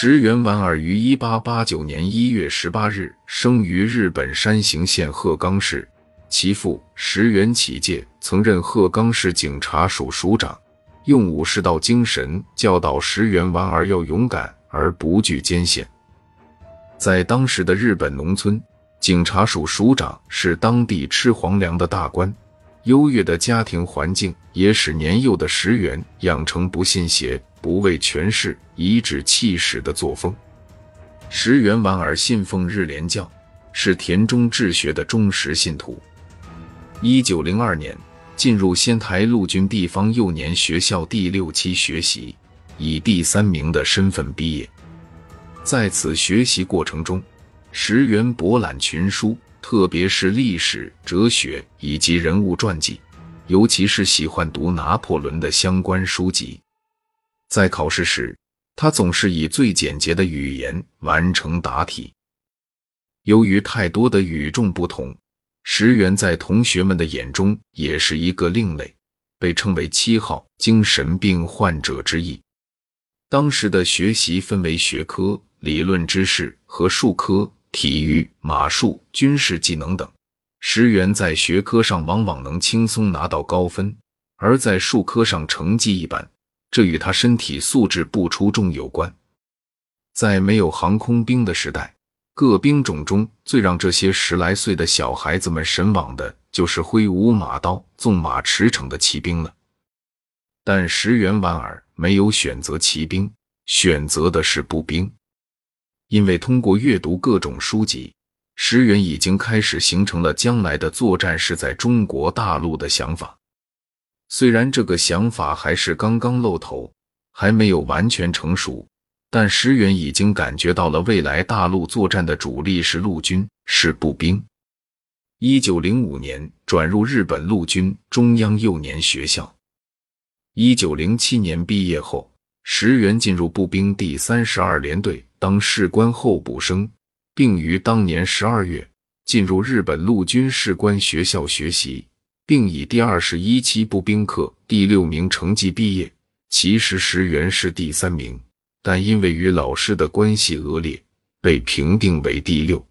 石原莞尔于一八八九年一月十八日生于日本山形县鹤冈市，其父石原启介曾任鹤冈市警察署署长，用武士道精神教导石原莞尔要勇敢而不惧艰险。在当时的日本农村，警察署署长是当地吃皇粮的大官。优越的家庭环境也使年幼的石原养成不信邪、不畏权势、颐指气使的作风。石原莞尔信奉日莲教，是田中治学的忠实信徒。一九零二年进入仙台陆军地方幼年学校第六期学习，以第三名的身份毕业。在此学习过程中，石原博览群书。特别是历史、哲学以及人物传记，尤其是喜欢读拿破仑的相关书籍。在考试时，他总是以最简洁的语言完成答题。由于太多的与众不同，石原在同学们的眼中也是一个另类，被称为“七号精神病患者”之一。当时的学习分为学科、理论知识和术科。体育、马术、军事技能等，石原在学科上往往能轻松拿到高分，而在术科上成绩一般，这与他身体素质不出众有关。在没有航空兵的时代，各兵种中最让这些十来岁的小孩子们神往的，就是挥舞马刀、纵马驰骋的骑兵了。但石原莞尔没有选择骑兵，选择的是步兵。因为通过阅读各种书籍，石原已经开始形成了将来的作战是在中国大陆的想法。虽然这个想法还是刚刚露头，还没有完全成熟，但石原已经感觉到了未来大陆作战的主力是陆军，是步兵。一九零五年转入日本陆军中央幼年学校，一九零七年毕业后，石原进入步兵第三十二联队。当士官候补生，并于当年十二月进入日本陆军士官学校学习，并以第二十一期步兵课第六名成绩毕业。其实石原是第三名，但因为与老师的关系恶劣，被评定为第六，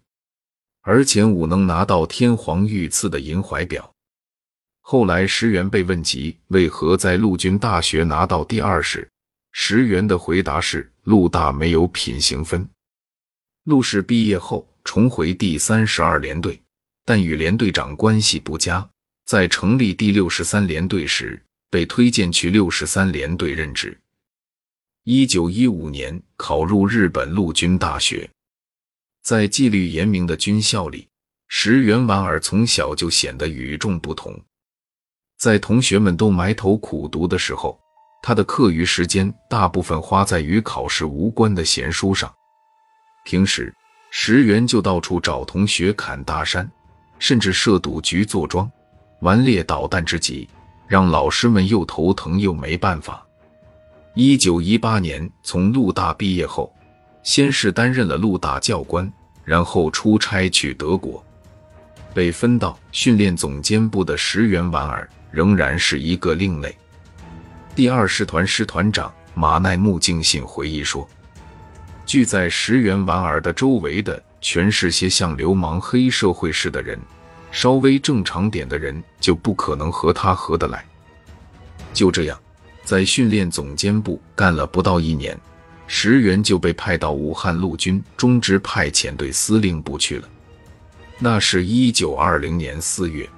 而前五能拿到天皇御赐的银怀表。后来石原被问及为何在陆军大学拿到第二时，石原的回答是。陆大没有品行分。陆氏毕业后重回第三十二联队，但与连队长关系不佳。在成立第六十三联队时，被推荐去六十三联队任职。一九一五年考入日本陆军大学，在纪律严明的军校里，石原莞尔从小就显得与众不同。在同学们都埋头苦读的时候。他的课余时间大部分花在与考试无关的闲书上，平时石原就到处找同学侃大山，甚至设赌局坐庄，顽劣捣蛋之极，让老师们又头疼又没办法。一九一八年从陆大毕业后，先是担任了陆大教官，然后出差去德国，被分到训练总监部的石原莞尔仍然是一个另类。第二师团师团长马奈木敬信回忆说：“聚在石原莞尔的周围的，全是些像流氓黑社会似的人，稍微正常点的人就不可能和他合得来。”就这样，在训练总监部干了不到一年，石原就被派到武汉陆军中支派遣队司令部去了。那是一九二零年四月。